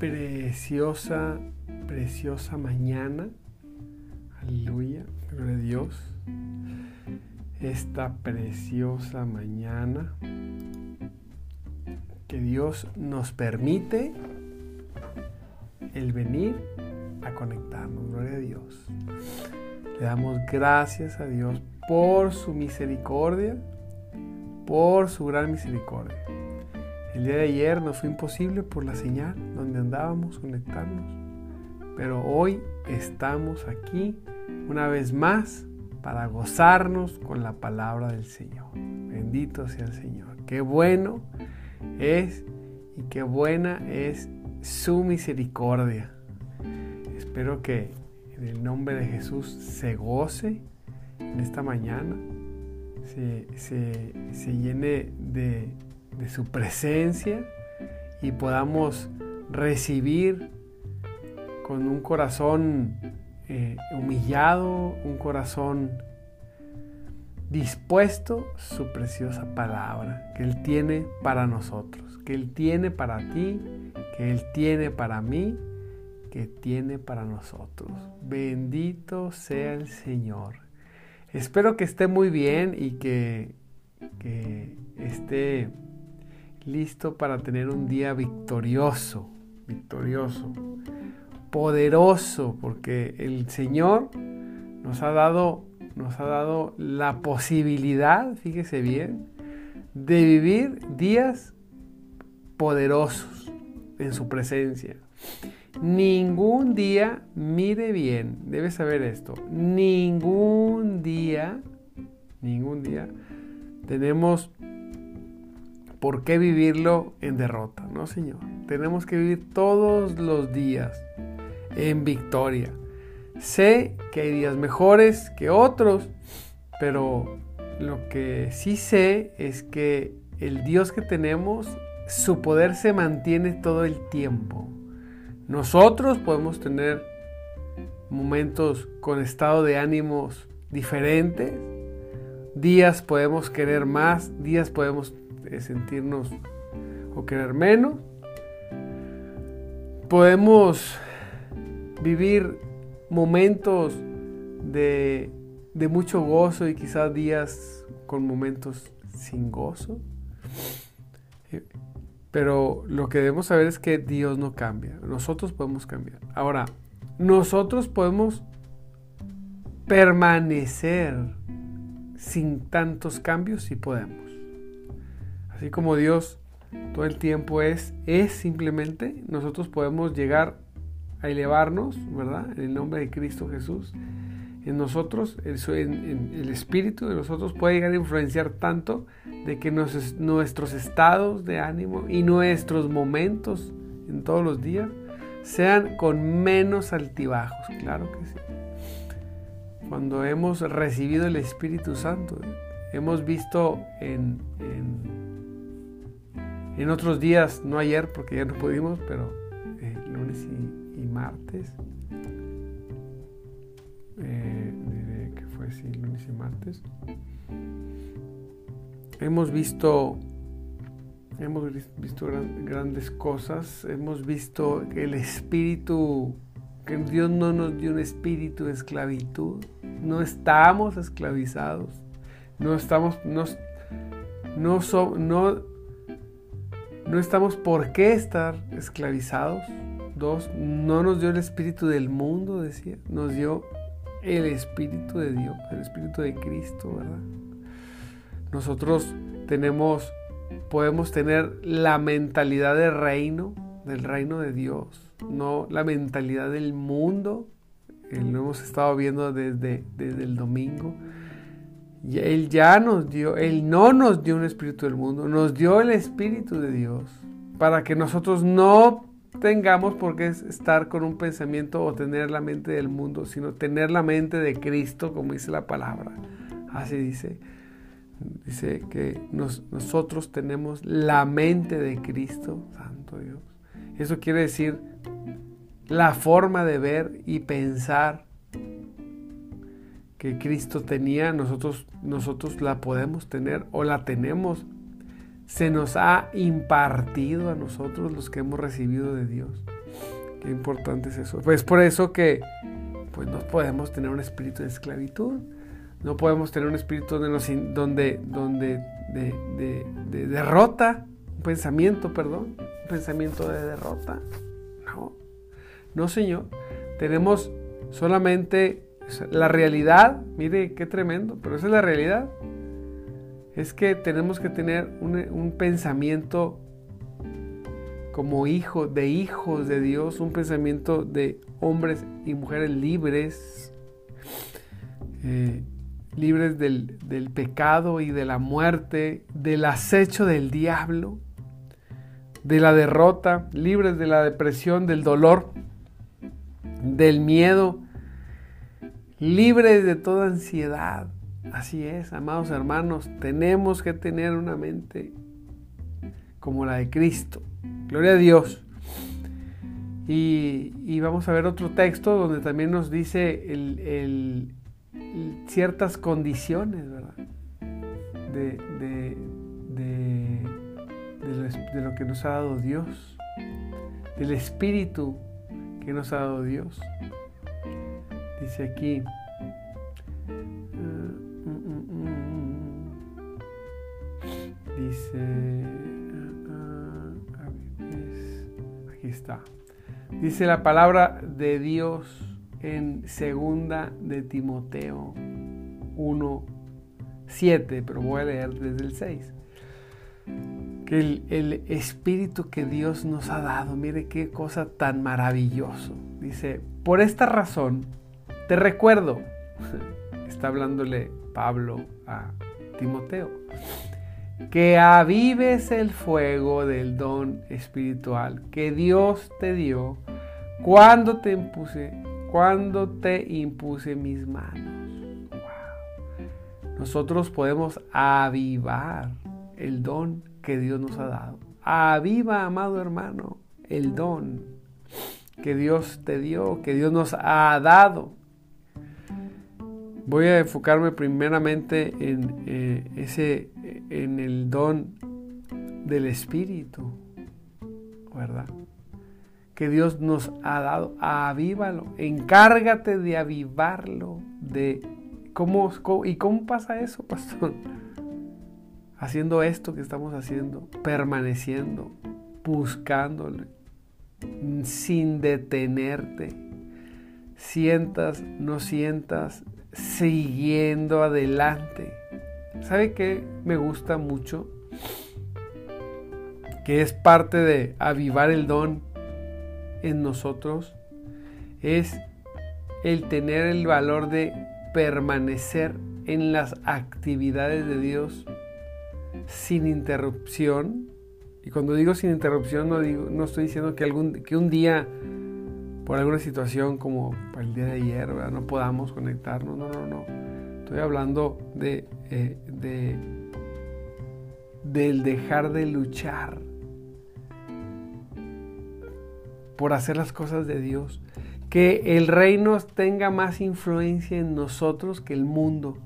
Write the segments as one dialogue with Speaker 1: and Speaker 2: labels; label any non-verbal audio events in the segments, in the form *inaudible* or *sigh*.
Speaker 1: preciosa, preciosa mañana. Aleluya, gloria a Dios. Esta preciosa mañana que Dios nos permite el venir a conectarnos. Gloria a Dios. Le damos gracias a Dios por su misericordia, por su gran misericordia. El día de ayer nos fue imposible por la señal donde andábamos conectarnos, pero hoy estamos aquí una vez más para gozarnos con la palabra del Señor. Bendito sea el Señor. Qué bueno es y qué buena es su misericordia. Espero que en el nombre de Jesús se goce en esta mañana, se, se llene de de su presencia y podamos recibir con un corazón eh, humillado, un corazón dispuesto su preciosa palabra que Él tiene para nosotros, que Él tiene para ti, que Él tiene para mí, que tiene para nosotros. Bendito sea el Señor. Espero que esté muy bien y que, que esté listo para tener un día victorioso, victorioso, poderoso, porque el Señor nos ha dado, nos ha dado la posibilidad, fíjese bien, de vivir días poderosos en su presencia. Ningún día, mire bien, debe saber esto, ningún día, ningún día tenemos ¿por qué vivirlo en derrota? No, Señor. Tenemos que vivir todos los días en victoria. Sé que hay días mejores que otros, pero lo que sí sé es que el Dios que tenemos, su poder se mantiene todo el tiempo. Nosotros podemos tener momentos con estado de ánimos diferentes, días podemos querer más, días podemos sentirnos o querer menos. Podemos vivir momentos de, de mucho gozo y quizás días con momentos sin gozo. Pero lo que debemos saber es que Dios no cambia. Nosotros podemos cambiar. Ahora, nosotros podemos permanecer sin tantos cambios si podemos. Así como Dios todo el tiempo es, es simplemente, nosotros podemos llegar a elevarnos, ¿verdad? En el nombre de Cristo Jesús. En nosotros, en, el espíritu de nosotros puede llegar a influenciar tanto de que nuestros estados de ánimo y nuestros momentos en todos los días sean con menos altibajos, claro que sí. Cuando hemos recibido el Espíritu Santo, hemos visto en otros días, no ayer porque ya no pudimos, pero eh, lunes y, martes. Eh, que fue sí, lunes y martes. Hemos visto hemos visto grandes cosas, hemos visto que el espíritu, que Dios no nos dio un espíritu de esclavitud, no estamos esclavizados, no estamos, no, no, no no estamos por qué estar esclavizados. Dos, no nos dio el espíritu del mundo, decía, nos dio el espíritu de Dios, el espíritu de Cristo, ¿verdad? Nosotros tenemos, podemos tener la mentalidad del reino, del reino de Dios, no la mentalidad del mundo. Lo hemos estado viendo desde, desde el domingo él ya nos dio, Él no nos dio un espíritu del mundo, nos dio el espíritu de Dios para que nosotros no tengamos por qué estar con un pensamiento o tener la mente del mundo, sino tener la mente de Cristo, como dice la palabra. Así dice. Dice que nosotros tenemos la mente de Cristo, Santo Dios. Eso quiere decir la forma de ver y pensar que Cristo tenía, nosotros, nosotros la podemos tener o la tenemos. Se nos ha impartido a nosotros los que hemos recibido de Dios. Qué importante es eso. Pues por eso que pues no podemos tener un espíritu de esclavitud. No podemos tener un espíritu donde, donde, donde de, de derrota, un pensamiento, perdón, un pensamiento de derrota. No, no Señor. Tenemos solamente la realidad, mire qué tremendo, pero esa es la realidad. Es que tenemos que tener un, pensamiento como hijo, de hijos de Dios, un pensamiento de hombres y mujeres libres, eh, libres del, del, pecado y de la muerte, del acecho del diablo, de la derrota, libres de la depresión, del dolor, del miedo, libres de toda ansiedad. Así es, amados hermanos, tenemos que tener una mente como la de Cristo. Gloria a Dios. Y, vamos a ver otro texto donde también nos dice el, ciertas condiciones, ¿verdad? De, de, de lo que nos ha dado Dios, del Espíritu que nos ha dado Dios. Dice aquí. Uh, uh, uh, dice. aquí está. Dice la palabra de Dios en segunda de Timoteo 1, 7, pero voy a leer desde el 6. Que el, el, espíritu que Dios nos ha dado, mire qué cosa tan maravilloso. Dice, por esta razón, te recuerdo, *laughs* está hablándole Pablo a Timoteo, que avives el fuego del don espiritual que Dios te dio cuando te impuse, cuando te impuse mis manos. Nosotros podemos avivar el don que Dios nos ha dado. Aviva, amado hermano, el don que Dios te dio, que Dios nos ha dado. Voy a enfocarme primeramente en, eh, ese, en el don del Espíritu, ¿verdad? Que Dios nos ha dado. Avívalo, encárgate de avivarlo, de cómo, y cómo pasa eso, pastor. *laughs* Haciendo esto que estamos haciendo, permaneciendo, buscándole, sin detenerte. Sientas, no sientas, siguiendo adelante. ¿Sabe qué me gusta mucho? Que es parte de avivar el don en nosotros. Es el tener el valor de permanecer en las actividades de Dios sin interrupción. Y cuando digo sin interrupción no, digo, no estoy diciendo que, algún, que un día por alguna situación como el día de ayer, no podamos conectarnos. No, no, no. Estoy hablando de, eh, de del dejar de luchar por hacer las cosas de Dios. Que el reino tenga más influencia en nosotros que el mundo.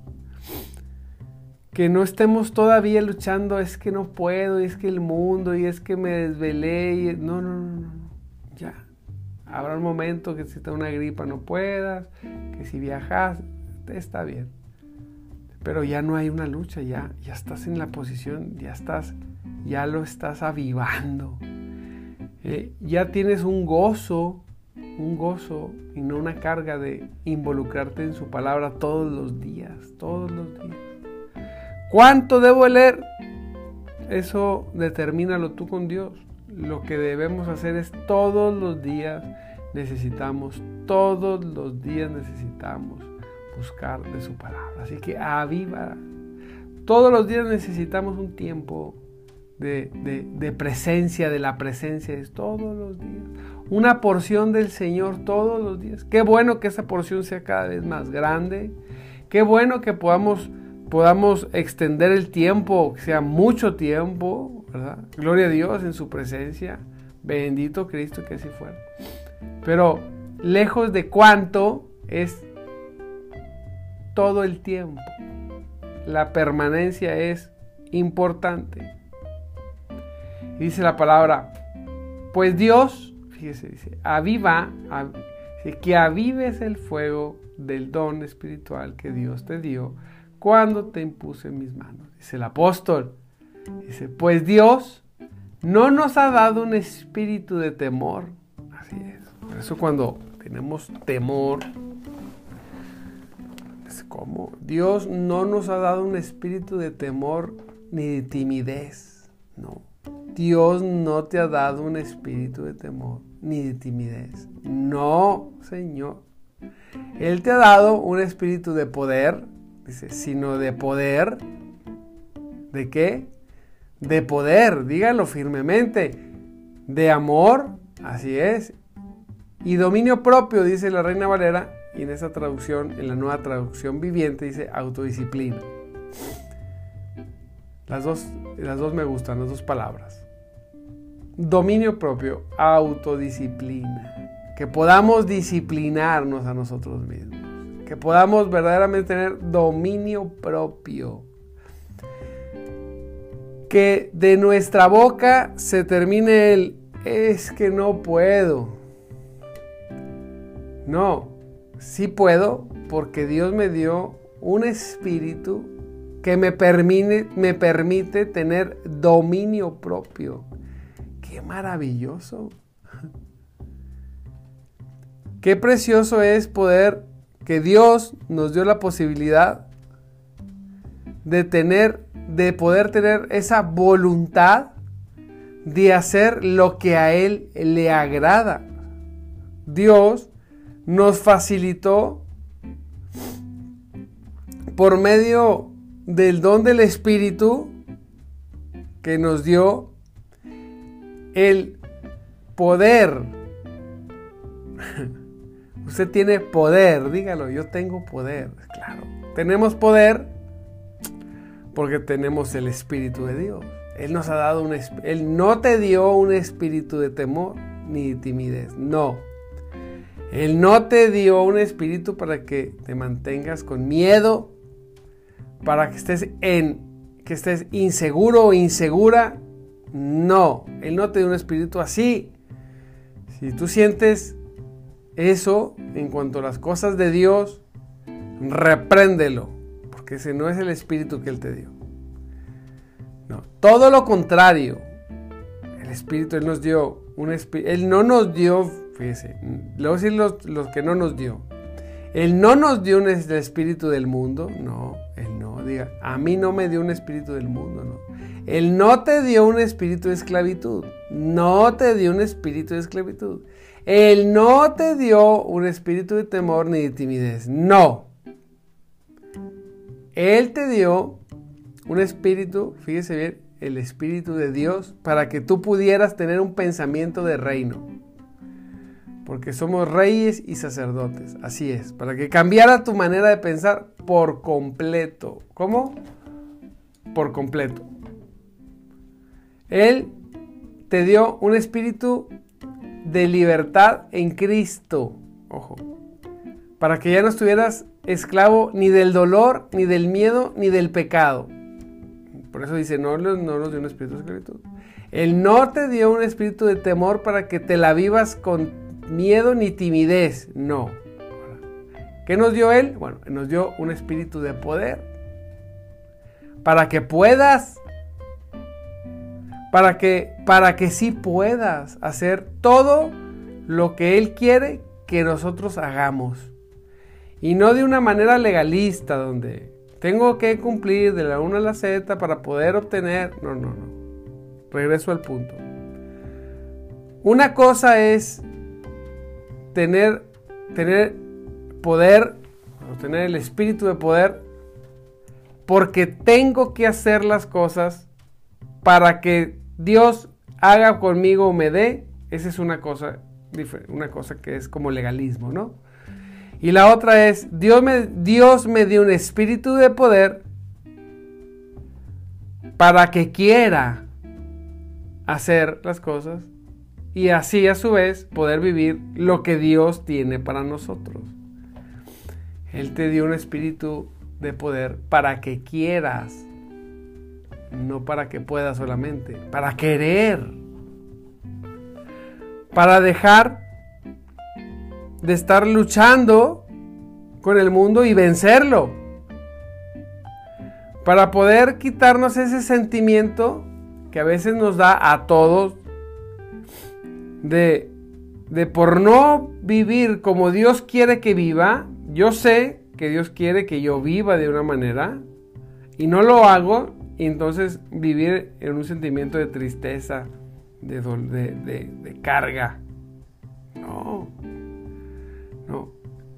Speaker 1: Que no estemos todavía luchando, es que no puedo, y es que el mundo, y es que me desvelé. Y... No, no, no, no. Habrá un momento que si te una gripa no puedas, que si viajas, está bien. Pero ya no hay una lucha, ya, ya estás en la posición, ya estás, ya lo estás avivando. Eh, ya tienes un gozo, un gozo y no una carga de involucrarte en su palabra todos los días, todos los días. ¿Cuánto debo leer? Eso determínalo tú con Dios. Lo que debemos hacer es todos los días necesitamos, todos los días necesitamos buscar de su palabra. Así que aviva. Todos los días necesitamos un tiempo de, presencia, de la presencia es todos los días. Una porción del Señor todos los días. Qué bueno que esa porción sea cada vez más grande. Qué bueno que podamos, podamos extender el tiempo, que sea mucho tiempo, Gloria a Dios en su presencia. Bendito Cristo que así fuera. Pero lejos de cuánto es todo el tiempo. La permanencia es importante. dice la palabra, pues Dios, fíjese, dice, aviva, que avives el fuego del don espiritual que Dios te dio cuando te impuse en mis manos. Dice el apóstol, dice, pues Dios no nos ha dado un espíritu de temor. Así es. Por eso cuando tenemos temor, es como Dios no nos ha dado un espíritu de temor ni de timidez. No. Dios no te ha dado un espíritu de temor ni de timidez. No, Señor. Él te ha dado un espíritu de poder, dice, sino de poder. ¿De qué? De poder, dígalo firmemente, de amor, así es, y dominio propio, dice la Reina Valera, y en esa traducción, en la nueva traducción viviente, dice autodisciplina. Las dos, las dos me gustan, las dos palabras. Dominio propio, autodisciplina. Que podamos disciplinarnos a nosotros mismos. Que podamos verdaderamente tener dominio propio que de nuestra boca se termine el es que no puedo. No, sí puedo porque Dios me dio un espíritu que me permite, me permite tener dominio propio. Qué maravilloso. *laughs* Qué precioso es poder que Dios nos dio la posibilidad de tener de poder tener esa voluntad de hacer lo que a Él le agrada. Dios nos facilitó por medio del don del Espíritu que nos dio el poder. *laughs* Usted tiene poder, dígalo, yo tengo poder, claro. Tenemos poder porque tenemos el Espíritu de Dios. Él nos ha dado un Él no te dio un espíritu de temor ni de timidez. No. Él no te dio un espíritu para que te mantengas con miedo, para que estés en que estés inseguro o insegura. No, él no te dio un espíritu así. Si tú sientes eso en cuanto a las cosas de Dios, repréndelo que ese no es el espíritu que Él te dio. No, todo lo contrario. El espíritu Él nos dio un espíritu. Él no nos dio, fíjese, le voy a decir los, los, que no nos dio. Él no nos dio un espíritu del mundo, no, Él no, diga, a mí no me dio un espíritu del mundo, no. Él no te dio un espíritu de esclavitud, no te dio un espíritu de esclavitud. Él no te dio un espíritu de temor ni de timidez, no. Él te dio un espíritu, fíjese bien, el espíritu de Dios, para que tú pudieras tener un pensamiento de reino. Porque somos reyes y sacerdotes, así es, para que cambiara tu manera de pensar por completo. ¿Cómo? Por completo. Él te dio un espíritu de libertad en Cristo. Ojo. Para que ya no estuvieras esclavo ni del dolor, ni del miedo, ni del pecado. Por eso dice, no, no nos dio un espíritu de esclavitud. Él no te dio un espíritu de temor para que te la vivas con miedo ni timidez. No. ¿Qué nos dio Él? Bueno, nos dio un espíritu de poder. Para que puedas, para que, para que sí puedas hacer todo lo que Él quiere que nosotros hagamos. Y no de una manera legalista donde tengo que cumplir de la 1 a la Z para poder obtener... No, no, no. Regreso al punto. Una cosa es tener, tener poder, tener el espíritu de poder, porque tengo que hacer las cosas para que Dios haga conmigo o me dé, esa es una cosa, una cosa que es como legalismo, ¿no? Y la otra es, Dios me, Dios me dio un espíritu de poder para que quiera hacer las cosas y así a su vez poder vivir lo que Dios tiene para nosotros. Él te dio un espíritu de poder para que quieras, no para que puedas solamente, para querer, para dejar de estar luchando con el mundo y vencerlo, para poder quitarnos ese sentimiento que a veces nos da a todos de, de por no vivir como Dios quiere que viva, yo sé que Dios quiere que yo viva de una manera y no lo hago, y entonces vivir en un sentimiento de tristeza, de, de, de carga.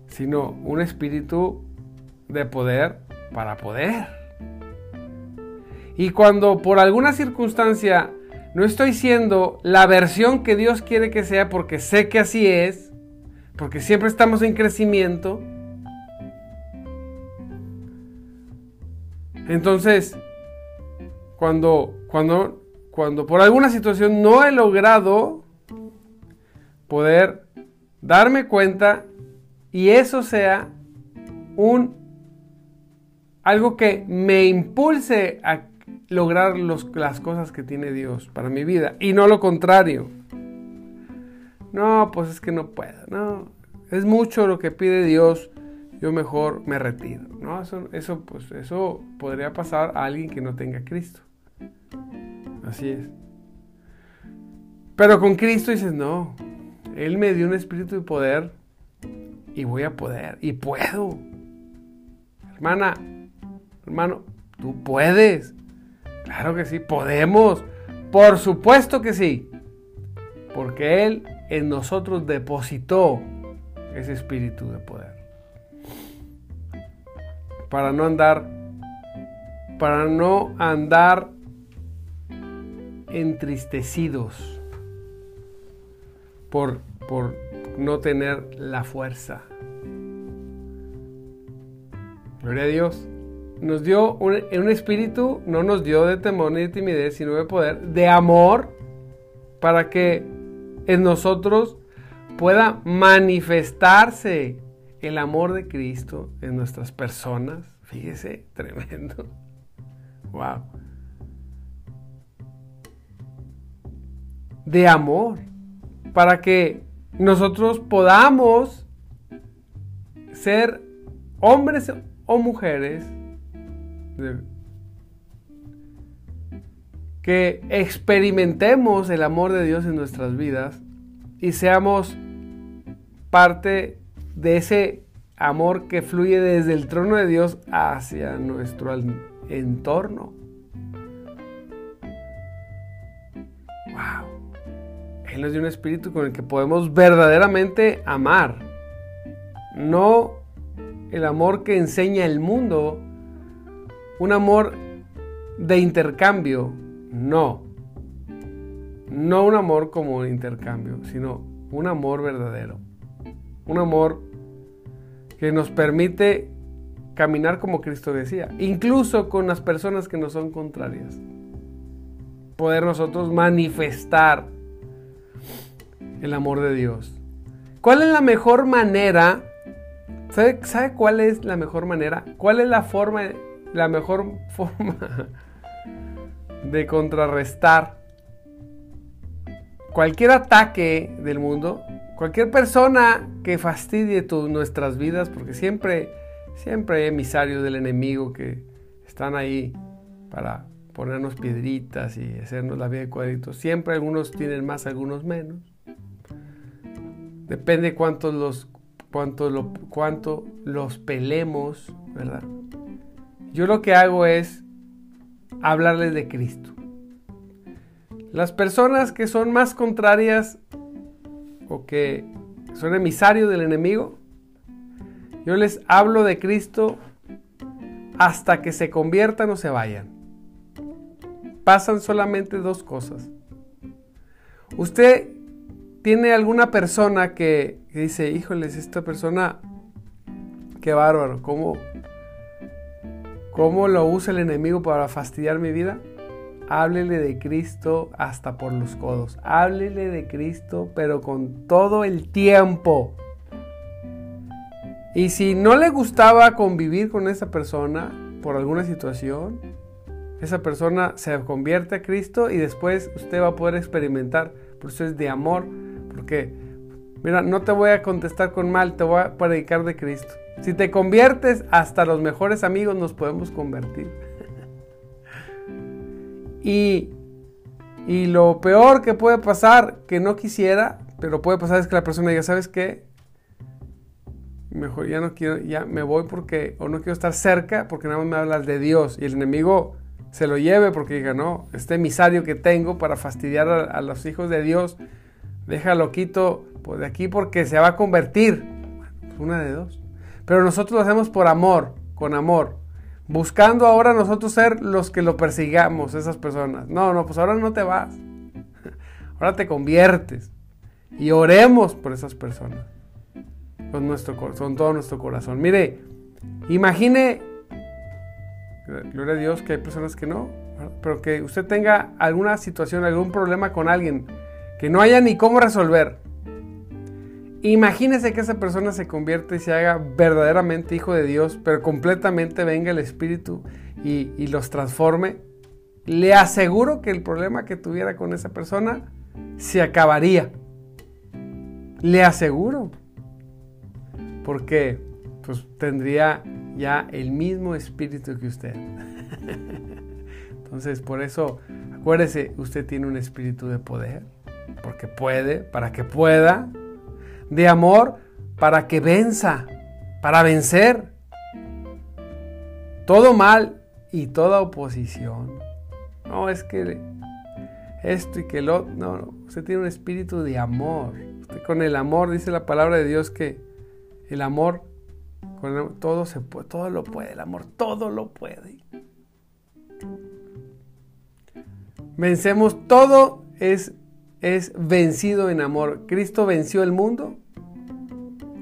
Speaker 1: Sino un espíritu de poder para poder. Y cuando por alguna circunstancia no estoy siendo la versión que Dios quiere que sea porque sé que así es, porque siempre estamos en crecimiento, Entonces, cuando, cuando, cuando por alguna situación no he logrado poder darme cuenta y eso sea un algo que me impulse a lograr las cosas que tiene Dios para mi vida y no lo contrario. No, pues es que no puedo, no. Es mucho lo que pide Dios yo mejor me retiro. ¿no? Eso, eso, pues, eso podría pasar a alguien que no tenga Cristo. Así es. Pero con Cristo dices, no, Él me dio un espíritu de poder y voy a poder, y puedo. Hermana, hermano, tú puedes. Claro que sí, podemos. Por supuesto que sí. Porque Él en nosotros depositó ese espíritu de poder para no andar para no andar entristecidos por, por no tener la fuerza. Gloria a Dios. Nos dio un, un espíritu, no nos dio de temor ni de timidez, sino de poder, de amor, para que en nosotros pueda manifestarse el amor de Cristo en nuestras personas. Fíjese, *laughs* tremendo. Wow. De amor. Para que nosotros podamos ser hombres o mujeres que experimentemos el amor de Dios en nuestras vidas y seamos parte de ese amor que fluye desde el trono de Dios hacia nuestro entorno. Wow. Él nos dio un espíritu con el que podemos verdaderamente amar. No el amor que enseña el mundo, un amor de intercambio, no. No un amor como un intercambio, sino un amor verdadero. Un amor que nos permite caminar como Cristo decía, incluso con las personas que nos son contrarias. Poder nosotros manifestar el amor de Dios. ¿Cuál es la mejor manera? ¿Sabe, ¿Sabe, cuál es la mejor manera? ¿Cuál es la forma, la mejor *laughs* forma de contrarrestar cualquier ataque del mundo? Cualquier persona que fastidie nuestras vidas, porque siempre, siempre hay emisarios del enemigo que están ahí para ponernos piedritas y hacernos la vida de cuadritos. Siempre algunos tienen más, algunos menos. Depende cuánto los, cuánto, lo, los pelemos, ¿verdad? Yo lo que hago es hablarles de Cristo. Las personas que son más contrarias o que son emisarios del enemigo, yo les hablo de Cristo hasta que se conviertan o se vayan. pasan solamente dos cosas. Usted tiene alguna persona que, dice, híjoles, esta persona, qué bárbaro, ¿cómo, ¿cómo lo usa el enemigo para fastidiar mi vida? Háblele de Cristo hasta por los codos. Háblele de Cristo, pero con todo el tiempo. Y si no le gustaba convivir con esa persona por alguna situación, esa persona se convierte a Cristo y después usted va a poder experimentar procesos de amor, porque, mira, no te voy a contestar con mal, te voy a predicar de Cristo. Si te conviertes, hasta los mejores amigos nos podemos convertir. *laughs* y, y lo peor que puede pasar, que no quisiera, pero puede pasar es que la persona diga, ¿sabes qué? Mejor ya no quiero, ya me voy porque, o no quiero estar cerca porque nada más me hablas de Dios. Y el enemigo se lo lleve porque diga, no, este emisario que tengo para fastidiar a, los hijos de Dios, déjalo quito pues, de aquí porque se va a convertir. una de dos. Pero nosotros lo hacemos por amor, con amor. Buscando ahora nosotros ser los que lo persigamos, esas personas. No, no, pues ahora no te vas. *laughs* Ahora te conviertes. Y oremos por esas personas. Con, nuestro, con todo nuestro corazón. Mire, imagine Gloria a Dios que hay personas que no, pero que usted tenga alguna situación, algún problema con alguien que no haya ni cómo resolver. Imagínese que esa persona se convierte y se haga verdaderamente hijo de Dios, pero completamente venga el Espíritu y, los transforme. Le aseguro que el problema que tuviera con esa persona se acabaría. Le aseguro. Porque pues tendría ya el mismo espíritu que usted. *laughs* Entonces, por eso, acuérdese, usted tiene un espíritu de poder, porque puede, para que pueda, de amor, para que venza, para vencer todo mal y toda oposición. No es que esto y que lo no, no, usted tiene un espíritu de amor. Usted con el amor dice la palabra de Dios que el amor todo se puede, todo lo puede, el amor todo lo puede. Vencemos todo es es vencido en amor. Cristo venció el mundo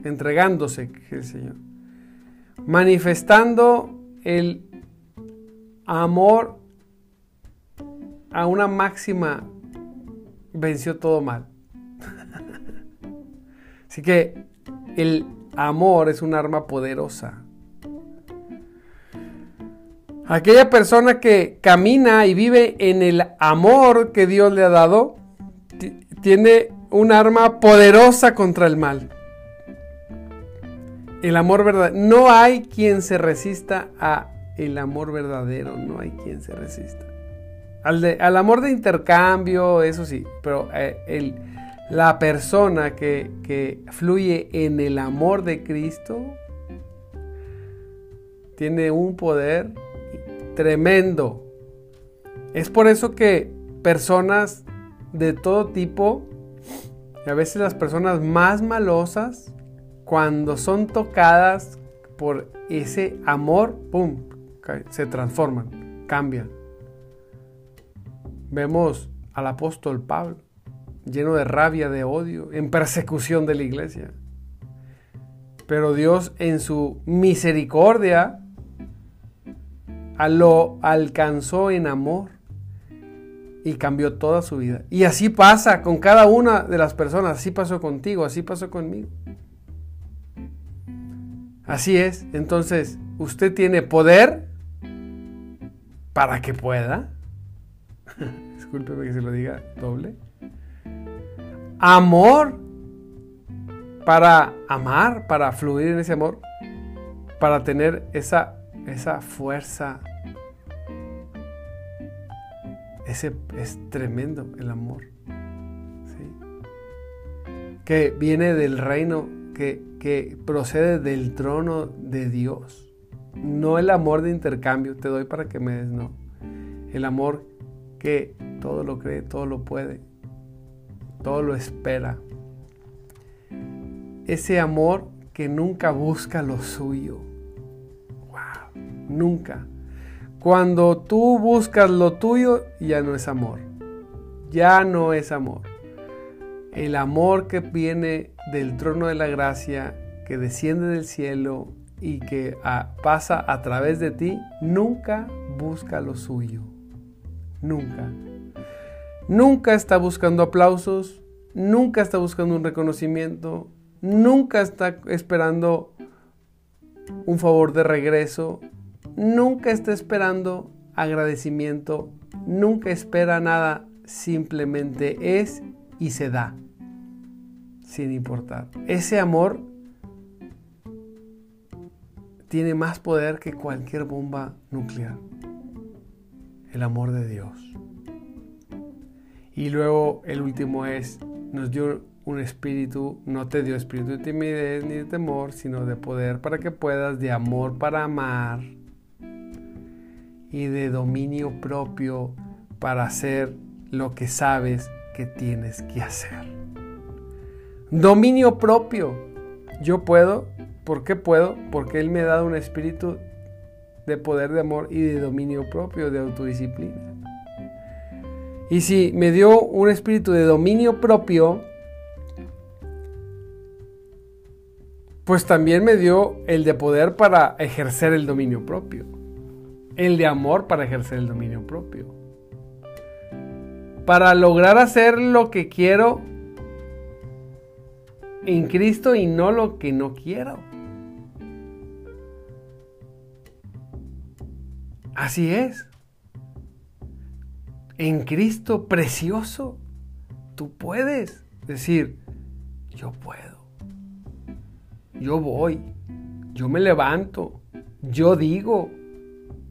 Speaker 1: entregándose, el Señor. Manifestando el amor a una máxima venció todo mal. *laughs* Así que el amor es un arma poderosa. Aquella persona que camina y vive en el amor que Dios le ha dado, tiene un arma poderosa contra el mal. El amor verdadero. No hay quien se resista a el amor verdadero. No hay quien se resista. Al, al amor de intercambio, eso sí. Pero eh, el, la persona que, fluye en el amor de Cristo tiene un poder tremendo. Es por eso que personas de todo tipo, y a veces las personas más malosas, cuando son tocadas por ese amor, ¡pum!, se transforman, cambian. Vemos al apóstol Pablo lleno de rabia, de odio, en persecución de la iglesia. Pero Dios en su misericordia lo alcanzó en amor y cambió toda su vida. Y así pasa con cada una de las personas, así pasó contigo, así pasó conmigo. Así es, entonces usted tiene poder para que pueda. *laughs* Discúlpeme que se lo diga doble amor para amar, para fluir en ese amor, para tener esa, esa fuerza. Ese es tremendo el amor. Que viene del reino, que, que procede del trono de Dios. No el amor de intercambio, te doy para que me des, no. El amor que todo lo cree, todo lo puede, todo lo espera. Ese amor que nunca busca lo suyo. Wow, nunca. Cuando tú buscas lo tuyo, ya no es amor. Ya no es amor. El amor que viene del trono de la gracia, que desciende del cielo y que ah, pasa a través de ti, nunca busca lo suyo. Nunca. Nunca está buscando aplausos, nunca está buscando un reconocimiento, nunca está esperando un favor de regreso, nunca está esperando agradecimiento, nunca espera nada, simplemente es y se da, sin importar. Ese amor tiene más poder que cualquier bomba nuclear, el amor de Dios. Y luego el último es, nos dio un espíritu, no te dio espíritu de timidez ni de temor, sino de poder para que puedas, de amor para amar y de dominio propio para hacer lo que sabes que tienes que hacer. Dominio propio. Yo puedo, ¿por qué puedo? Porque Él me ha dado un espíritu de poder, de amor y de dominio propio, de autodisciplina. Y si me dio un espíritu de dominio propio, pues también me dio el de poder para ejercer el dominio propio. El de amor para ejercer el dominio propio. Para lograr hacer lo que quiero en Cristo y no lo que no quiero. Así es. En Cristo precioso, tú puedes decir, yo puedo yo voy, yo me levanto, yo digo,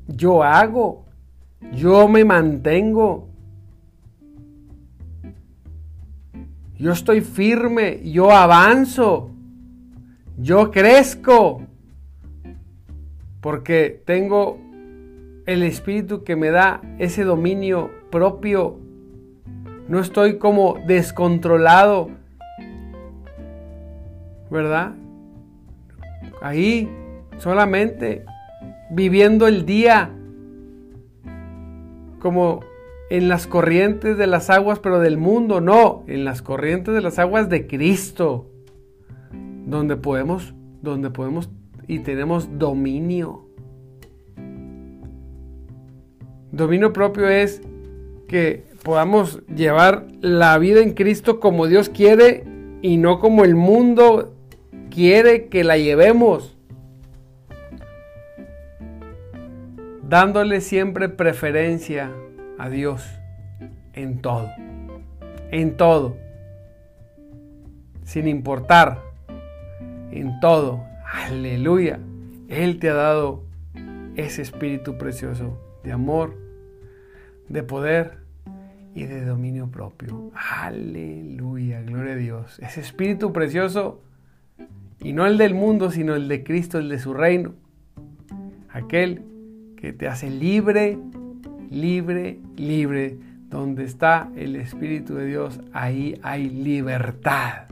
Speaker 1: yo hago, yo me mantengo. Yo estoy firme, yo avanzo, yo crezco, porque tengo el espíritu que me da ese dominio propio. No estoy como descontrolado, ¿verdad? ahí solamente viviendo el día como en las corrientes de las aguas, pero del mundo, no, en las corrientes de las aguas de Cristo, donde podemos, donde podemos y tenemos dominio. Dominio propio es que podamos llevar la vida en Cristo como Dios quiere y no como el mundo quiere que la llevemos. Dándole siempre preferencia a Dios en todo. En todo. Sin importar. En todo. Aleluya. Él te ha dado ese espíritu precioso de amor, de poder y de dominio propio. Aleluya, gloria a Dios. Ese espíritu precioso y no el del mundo, sino el de Cristo, el de su reino. Aquel que te hace libre, libre, libre. Donde está el Espíritu de Dios, ahí hay libertad.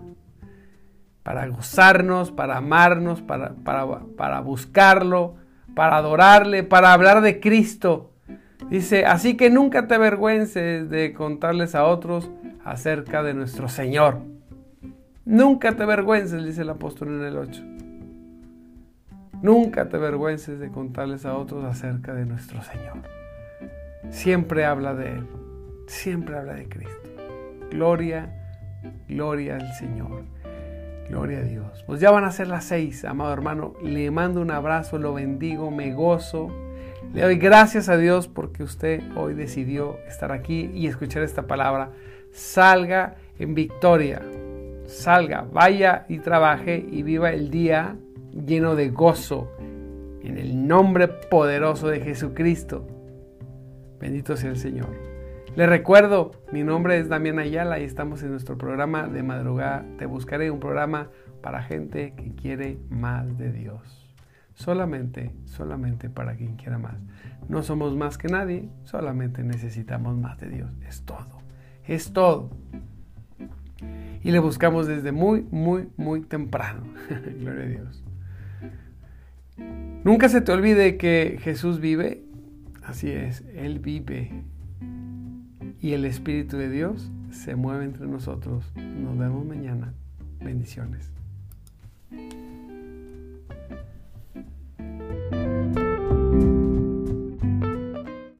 Speaker 1: Para gozarnos, para amarnos, para, para, para buscarlo, para adorarle, para hablar de Cristo. Dice, así que nunca te avergüences de contarles a otros acerca de nuestro Señor. Nunca te avergüences, dice el apóstol en el 8. Nunca te avergüences de contarles a otros acerca de nuestro Señor. Siempre habla de Él. Siempre habla de Cristo. Gloria, gloria al Señor. Gloria a Dios. Pues ya van a ser las seis, amado hermano. Le mando un abrazo, lo bendigo, me gozo. Le doy gracias a Dios porque usted hoy decidió estar aquí y escuchar esta palabra. Salga en victoria salga, vaya y trabaje y viva el día lleno de gozo en el nombre poderoso de Jesucristo. Bendito sea el Señor. Le recuerdo, mi nombre es Damián Ayala y estamos en nuestro programa de madrugada. Te buscaré un programa para gente que quiere más de Dios. Solamente, solamente para quien quiera más. No somos más que nadie, solamente necesitamos más de Dios. Es todo. Es todo y le buscamos desde muy, muy, muy temprano. *laughs* Gloria a Dios. Nunca se te olvide que Jesús vive. Así es, Él vive y el Espíritu de Dios se mueve entre nosotros. Nos vemos mañana. Bendiciones.